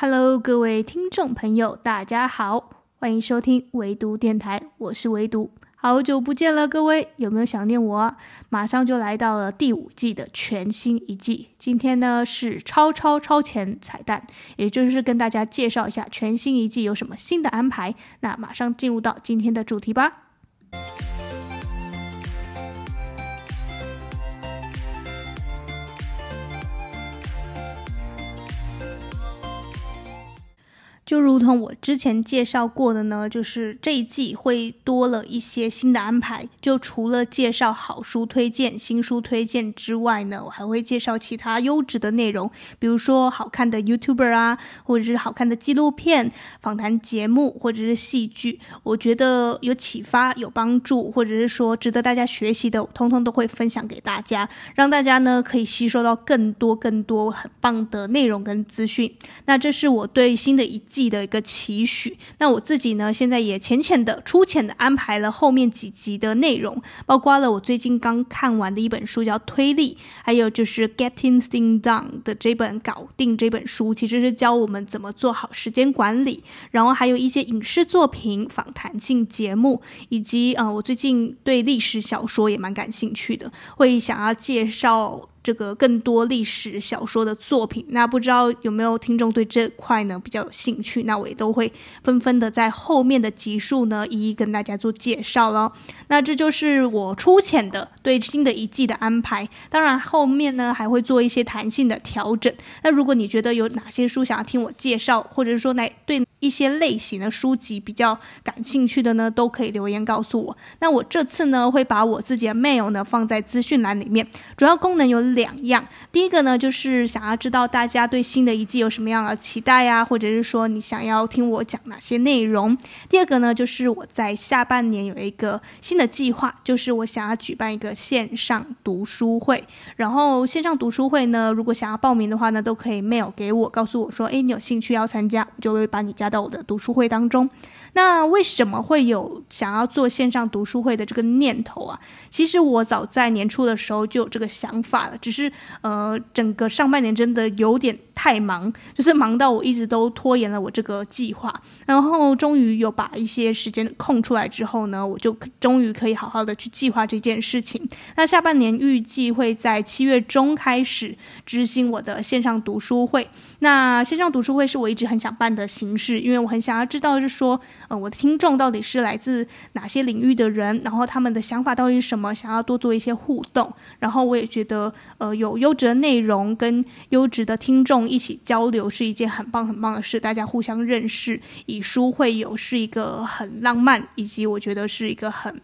Hello，各位听众朋友，大家好，欢迎收听唯独电台，我是唯独，好久不见了，各位有没有想念我啊？马上就来到了第五季的全新一季，今天呢是超超超前彩蛋，也就是跟大家介绍一下全新一季有什么新的安排。那马上进入到今天的主题吧。就如同我之前介绍过的呢，就是这一季会多了一些新的安排。就除了介绍好书推荐、新书推荐之外呢，我还会介绍其他优质的内容，比如说好看的 YouTuber 啊，或者是好看的纪录片、访谈节目，或者是戏剧。我觉得有启发、有帮助，或者是说值得大家学习的，我通通都会分享给大家，让大家呢可以吸收到更多、更多很棒的内容跟资讯。那这是我对新的一季的一个期许，那我自己呢，现在也浅浅的、粗浅的安排了后面几集的内容，包括了我最近刚看完的一本书叫《推力》，还有就是《Getting Things Done》的这本《搞定》这本书，其实是教我们怎么做好时间管理，然后还有一些影视作品、访谈性节目，以及呃，我最近对历史小说也蛮感兴趣的，会想要介绍。这个更多历史小说的作品，那不知道有没有听众对这块呢比较有兴趣？那我也都会纷纷的在后面的集数呢一一跟大家做介绍了。那这就是我粗浅的对新的一季的安排。当然后面呢还会做一些弹性的调整。那如果你觉得有哪些书想要听我介绍，或者说来对一些类型的书籍比较感兴趣的呢，都可以留言告诉我。那我这次呢会把我自己的 mail 呢放在资讯栏里面，主要功能有。两样，第一个呢，就是想要知道大家对新的一季有什么样的期待啊，或者是说你想要听我讲哪些内容。第二个呢，就是我在下半年有一个新的计划，就是我想要举办一个线上读书会。然后线上读书会呢，如果想要报名的话呢，都可以 mail 给我，告诉我说，诶，你有兴趣要参加，我就会把你加到我的读书会当中。那为什么会有想要做线上读书会的这个念头啊？其实我早在年初的时候就有这个想法了。只是呃，整个上半年真的有点太忙，就是忙到我一直都拖延了我这个计划。然后终于有把一些时间空出来之后呢，我就终于可以好好的去计划这件事情。那下半年预计会在七月中开始执行我的线上读书会。那线上读书会是我一直很想办的形式，因为我很想要知道，就是说，呃，我的听众到底是来自哪些领域的人，然后他们的想法到底是什么，想要多做一些互动。然后我也觉得。呃，有优质的内容跟优质的听众一起交流是一件很棒很棒的事，大家互相认识，以书会友是一个很浪漫，以及我觉得是一个很。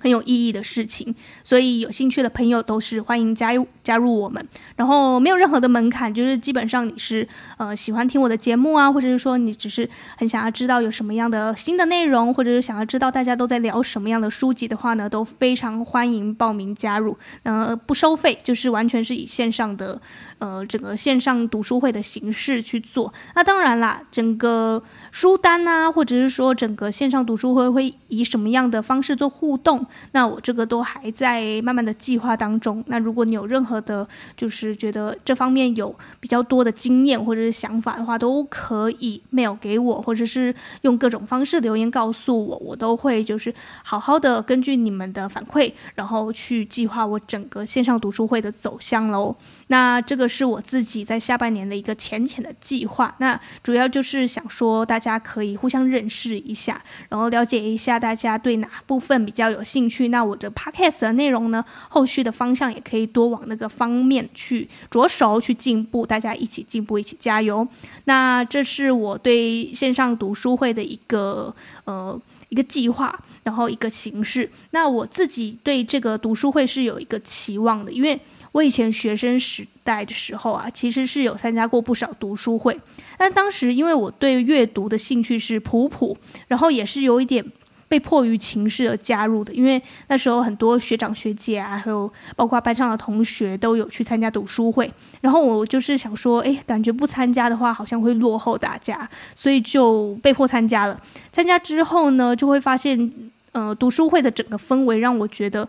很有意义的事情，所以有兴趣的朋友都是欢迎加入加入我们。然后没有任何的门槛，就是基本上你是呃喜欢听我的节目啊，或者是说你只是很想要知道有什么样的新的内容，或者是想要知道大家都在聊什么样的书籍的话呢，都非常欢迎报名加入。呃，不收费，就是完全是以线上的呃整个线上读书会的形式去做。那当然啦，整个书单啊，或者是说整个线上读书会会以什么样的方式做互动？那我这个都还在慢慢的计划当中。那如果你有任何的，就是觉得这方面有比较多的经验或者是想法的话，都可以 mail 给我，或者是用各种方式留言告诉我，我都会就是好好的根据你们的反馈，然后去计划我整个线上读书会的走向喽。那这个是我自己在下半年的一个浅浅的计划。那主要就是想说，大家可以互相认识一下，然后了解一下大家对哪部分比较有兴兴趣，那我的 podcast 的内容呢，后续的方向也可以多往那个方面去着手去进步，大家一起进步，一起加油。那这是我对线上读书会的一个呃一个计划，然后一个形式。那我自己对这个读书会是有一个期望的，因为我以前学生时代的时候啊，其实是有参加过不少读书会，但当时因为我对阅读的兴趣是普普，然后也是有一点。被迫于情势而加入的，因为那时候很多学长学姐啊，还有包括班上的同学都有去参加读书会，然后我就是想说，哎，感觉不参加的话好像会落后大家，所以就被迫参加了。参加之后呢，就会发现，呃，读书会的整个氛围让我觉得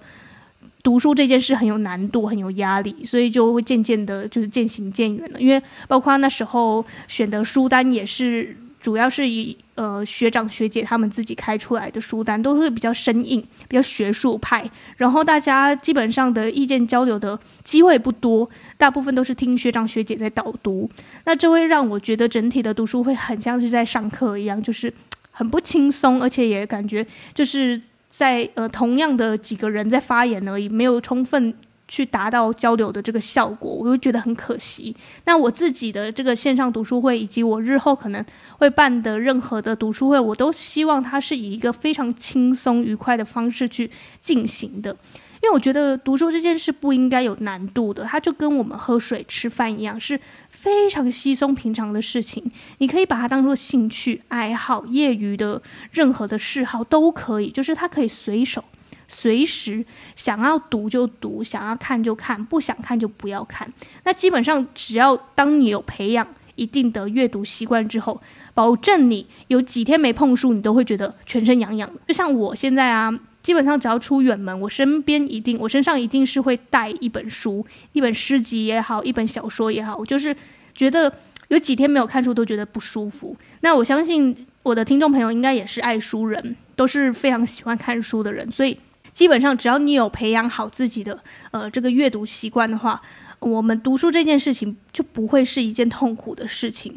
读书这件事很有难度，很有压力，所以就会渐渐的，就是渐行渐远了。因为包括那时候选的书单也是，主要是以呃学长学姐他们自己开出来的书单，都会比较生硬，比较学术派。然后大家基本上的意见交流的机会不多，大部分都是听学长学姐在导读。那这会让我觉得整体的读书会很像是在上课一样，就是很不轻松，而且也感觉就是。在呃，同样的几个人在发言而已，没有充分去达到交流的这个效果，我就觉得很可惜。那我自己的这个线上读书会，以及我日后可能会办的任何的读书会，我都希望它是以一个非常轻松愉快的方式去进行的。因为我觉得读书这件事不应该有难度的，它就跟我们喝水、吃饭一样，是非常稀松平常的事情。你可以把它当做兴趣、爱好、业余的任何的嗜好都可以，就是它可以随手、随时想要读就读，想要看就看，不想看就不要看。那基本上只要当你有培养一定的阅读习惯之后，保证你有几天没碰书，你都会觉得全身痒痒的。就像我现在啊。基本上只要出远门，我身边一定，我身上一定是会带一本书，一本诗集也好，一本小说也好，我就是觉得有几天没有看书都觉得不舒服。那我相信我的听众朋友应该也是爱书人，都是非常喜欢看书的人，所以基本上只要你有培养好自己的呃这个阅读习惯的话，我们读书这件事情就不会是一件痛苦的事情。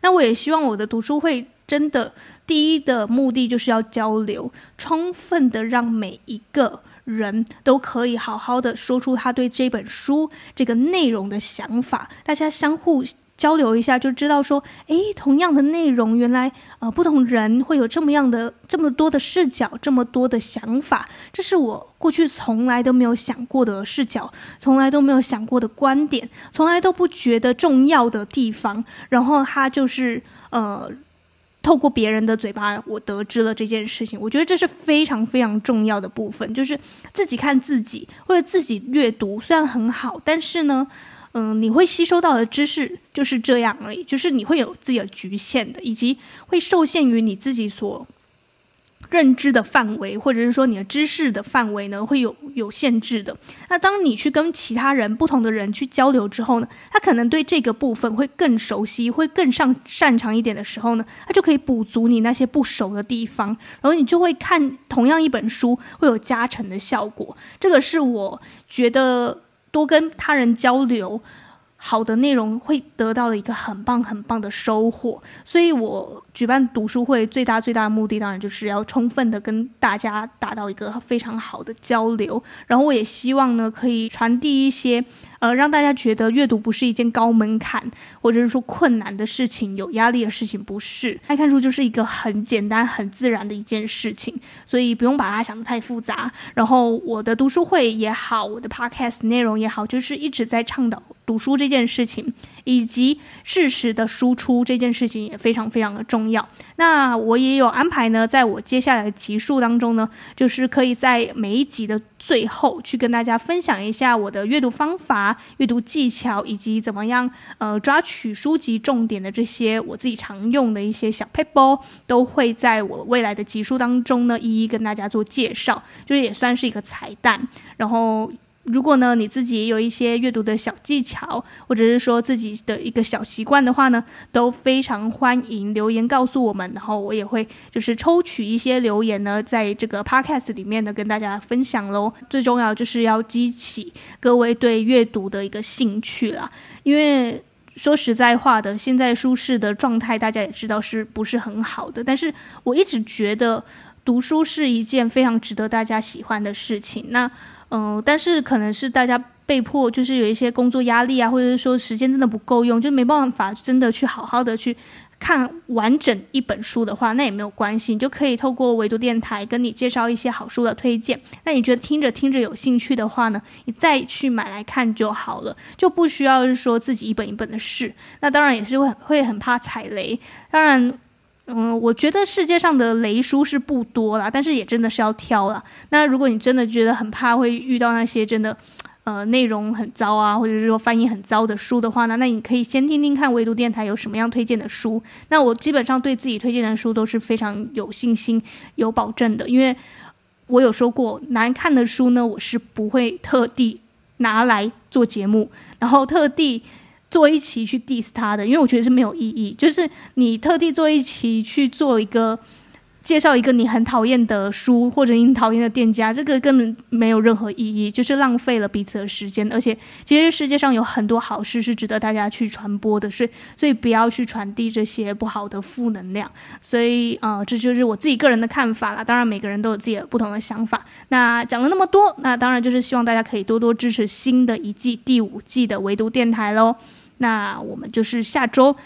那我也希望我的读书会真的第一的目的就是要交流，充分的让每一个人都可以好好的说出他对这本书这个内容的想法，大家相互。交流一下就知道说，诶，同样的内容，原来呃不同人会有这么样的这么多的视角，这么多的想法，这是我过去从来都没有想过的视角，从来都没有想过的观点，从来都不觉得重要的地方。然后他就是呃，透过别人的嘴巴，我得知了这件事情。我觉得这是非常非常重要的部分，就是自己看自己或者自己阅读，虽然很好，但是呢。嗯，你会吸收到的知识就是这样而已，就是你会有自己的局限的，以及会受限于你自己所认知的范围，或者是说你的知识的范围呢，会有有限制的。那当你去跟其他人、不同的人去交流之后呢，他可能对这个部分会更熟悉，会更上擅长一点的时候呢，他就可以补足你那些不熟的地方，然后你就会看同样一本书会有加成的效果。这个是我觉得。多跟他人交流，好的内容会得到了一个很棒很棒的收获，所以我举办读书会最大最大的目的，当然就是要充分的跟大家达到一个非常好的交流，然后我也希望呢，可以传递一些。呃，让大家觉得阅读不是一件高门槛，或者是说困难的事情，有压力的事情，不是。爱看书就是一个很简单、很自然的一件事情，所以不用把它想得太复杂。然后我的读书会也好，我的 podcast 内容也好，就是一直在倡导读书这件事情，以及适时的输出这件事情也非常非常的重要。那我也有安排呢，在我接下来的集数当中呢，就是可以在每一集的最后去跟大家分享一下我的阅读方法、阅读技巧，以及怎么样呃抓取书籍重点的这些我自己常用的一些小 paper，，都会在我未来的集数当中呢一一跟大家做介绍，就是也算是一个彩蛋，然后。如果呢，你自己也有一些阅读的小技巧，或者是说自己的一个小习惯的话呢，都非常欢迎留言告诉我们，然后我也会就是抽取一些留言呢，在这个 podcast 里面呢跟大家分享喽。最重要就是要激起各位对阅读的一个兴趣啦，因为说实在话的，现在舒适的状态大家也知道是不是很好的，但是我一直觉得读书是一件非常值得大家喜欢的事情。那嗯、但是可能是大家被迫，就是有一些工作压力啊，或者是说时间真的不够用，就没办法真的去好好的去看完整一本书的话，那也没有关系，你就可以透过微读电台跟你介绍一些好书的推荐。那你觉得听着听着有兴趣的话呢，你再去买来看就好了，就不需要是说自己一本一本的试。那当然也是会会很怕踩雷，当然。嗯，我觉得世界上的雷书是不多啦，但是也真的是要挑啦。那如果你真的觉得很怕会遇到那些真的，呃内容很糟啊，或者是说翻译很糟的书的话呢，那你可以先听听看唯读电台有什么样推荐的书。那我基本上对自己推荐的书都是非常有信心、有保证的，因为我有说过，难看的书呢，我是不会特地拿来做节目，然后特地。做一期去 diss 他的，因为我觉得是没有意义。就是你特地做一期去做一个介绍一个你很讨厌的书或者你讨厌的店家，这个根本没有任何意义，就是浪费了彼此的时间。而且其实世界上有很多好事是值得大家去传播的，所以所以不要去传递这些不好的负能量。所以呃，这就是我自己个人的看法啦。当然每个人都有自己的不同的想法。那讲了那么多，那当然就是希望大家可以多多支持新的一季第五季的唯独电台喽。那我们就是下周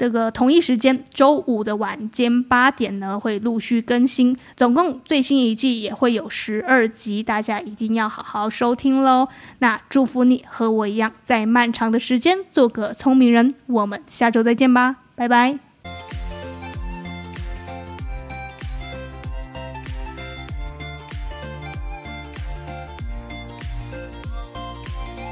这个同一时间，周五的晚间八点呢，会陆续更新。总共最新一季也会有十二集，大家一定要好好收听喽。那祝福你和我一样，在漫长的时间做个聪明人。我们下周再见吧，拜拜。